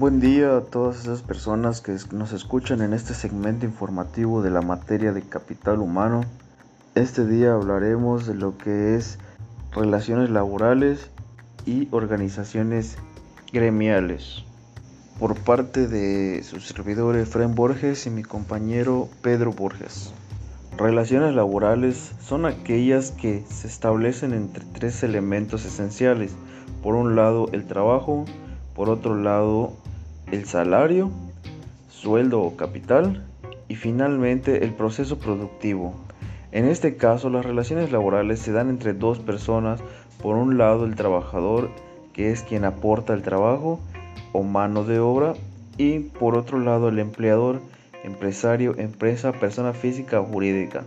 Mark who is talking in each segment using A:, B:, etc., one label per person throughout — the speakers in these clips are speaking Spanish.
A: Buen día a todas esas personas que nos escuchan en este segmento informativo de la materia de capital humano. Este día hablaremos de lo que es relaciones laborales y organizaciones gremiales por parte de su servidor Efraín Borges y mi compañero Pedro Borges. Relaciones laborales son aquellas que se establecen entre tres elementos esenciales. Por un lado el trabajo, por otro lado el salario, sueldo o capital y finalmente el proceso productivo. En este caso las relaciones laborales se dan entre dos personas, por un lado el trabajador que es quien aporta el trabajo o mano de obra y por otro lado el empleador, empresario, empresa, persona física o jurídica,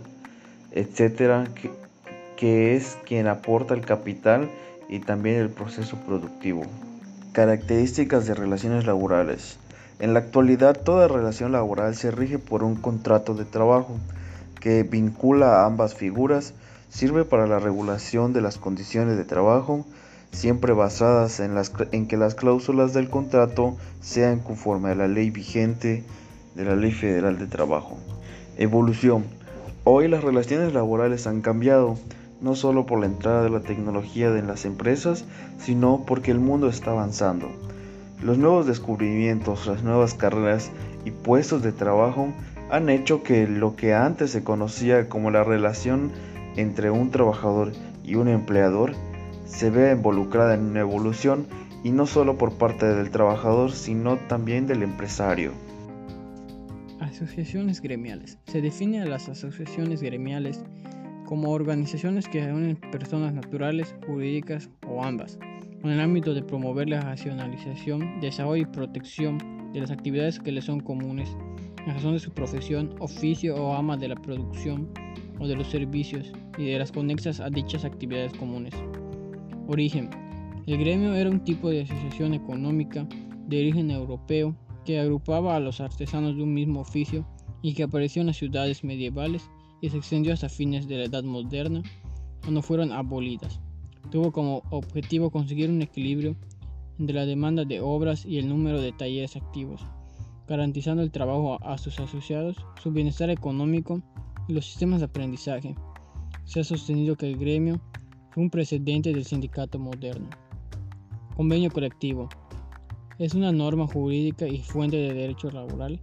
A: etcétera, que, es quien aporta el capital y también el proceso productivo. Características de relaciones laborales. En la actualidad toda relación laboral se rige por un contrato de trabajo que vincula a ambas figuras, sirve para la regulación de las condiciones de trabajo, siempre basadas en, en que las cláusulas del contrato sean conforme a la ley vigente de la Ley Federal de Trabajo. Evolución. Hoy las relaciones laborales han cambiado no solo por la entrada de la tecnología en las empresas, sino porque el mundo está avanzando. Los nuevos descubrimientos, las nuevas carreras y puestos de trabajo han hecho que lo que antes se conocía como la relación entre un trabajador y un empleador se vea involucrada en una evolución y no solo por parte del trabajador, sino también del empresario.
B: Asociaciones gremiales. Se define a las asociaciones gremiales como organizaciones que reúnen personas naturales, jurídicas o ambas, con el ámbito de promover la racionalización, desarrollo y protección de las actividades que les son comunes, en razón de su profesión, oficio o ama de la producción o de los servicios y de las conexas a dichas actividades comunes. Origen. El gremio era un tipo de asociación económica de origen europeo que agrupaba a los artesanos de un mismo oficio y que apareció en las ciudades medievales y se extendió hasta fines de la Edad Moderna, cuando fueron abolidas. Tuvo como objetivo conseguir un equilibrio entre la demanda de obras y el número de talleres activos, garantizando el trabajo a sus asociados, su bienestar económico y los sistemas de aprendizaje. Se ha sostenido que el gremio fue un precedente del sindicato moderno. Convenio colectivo. Es una norma jurídica y fuente de derecho laboral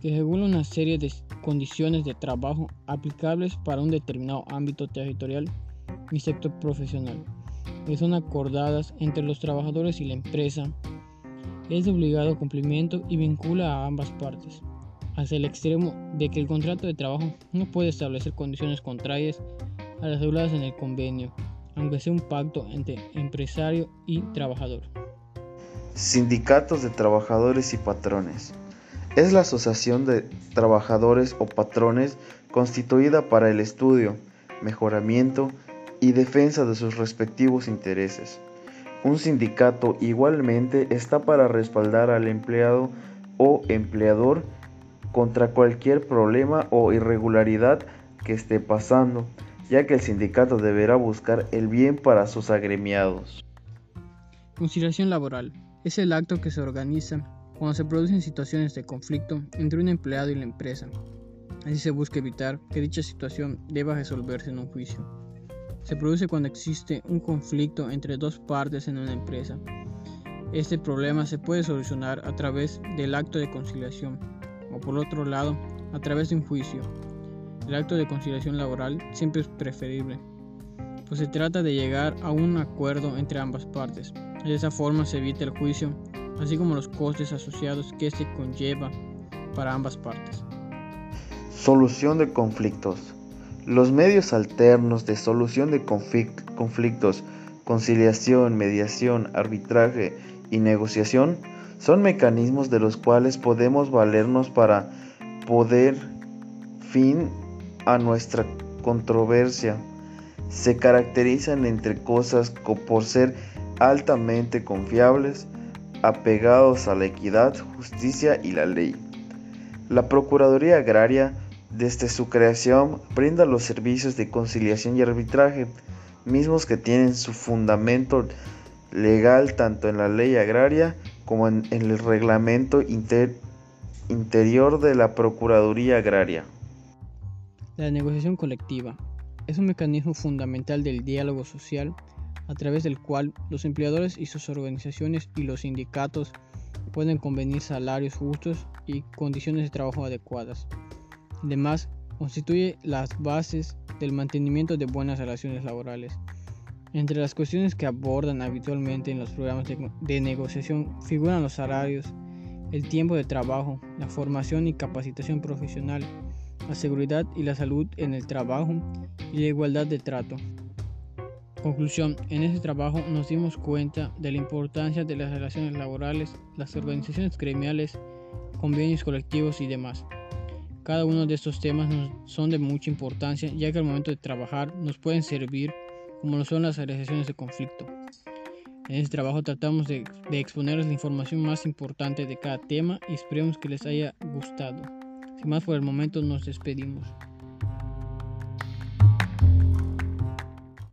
B: que regula una serie de condiciones de trabajo aplicables para un determinado ámbito territorial y sector profesional, que son acordadas entre los trabajadores y la empresa, es de obligado cumplimiento y vincula a ambas partes, hasta el extremo de que el contrato de trabajo no puede establecer condiciones contrarias a las reguladas en el convenio, aunque sea un pacto entre empresario y trabajador.
A: Sindicatos de trabajadores y patrones es la asociación de trabajadores o patrones constituida para el estudio, mejoramiento y defensa de sus respectivos intereses. Un sindicato igualmente está para respaldar al empleado o empleador contra cualquier problema o irregularidad que esté pasando, ya que el sindicato deberá buscar el bien para sus agremiados.
B: Conciliación laboral es el acto que se organiza cuando se producen situaciones de conflicto entre un empleado y la empresa. Así se busca evitar que dicha situación deba resolverse en un juicio. Se produce cuando existe un conflicto entre dos partes en una empresa. Este problema se puede solucionar a través del acto de conciliación o por otro lado a través de un juicio. El acto de conciliación laboral siempre es preferible, pues se trata de llegar a un acuerdo entre ambas partes. De esa forma se evita el juicio así como los costes asociados que se conlleva para ambas partes.
A: Solución de conflictos. Los medios alternos de solución de conflictos, conciliación, mediación, arbitraje y negociación son mecanismos de los cuales podemos valernos para poder fin a nuestra controversia. Se caracterizan entre cosas por ser altamente confiables, apegados a la equidad, justicia y la ley. La Procuraduría Agraria, desde su creación, brinda los servicios de conciliación y arbitraje, mismos que tienen su fundamento legal tanto en la ley agraria como en, el reglamento interior de la Procuraduría Agraria.
B: La negociación colectiva es un mecanismo fundamental del diálogo social a través del cual los empleadores y sus organizaciones y los sindicatos pueden convenir salarios justos y condiciones de trabajo adecuadas. Además, constituye las bases del mantenimiento de buenas relaciones laborales. Entre las cuestiones que abordan habitualmente en los programas de, negociación figuran los salarios, el tiempo de trabajo, la formación y capacitación profesional, la seguridad y la salud en el trabajo y la igualdad de trato. Conclusión, en este trabajo nos dimos cuenta de la importancia de las relaciones laborales, las organizaciones gremiales, convenios colectivos y demás. Cada uno de estos temas son de mucha importancia ya que al momento de trabajar nos pueden servir como lo son las realizaciones de conflicto. En este trabajo tratamos de, de exponerles la información más importante de cada tema y esperemos que les haya gustado. Sin más por el momento nos despedimos.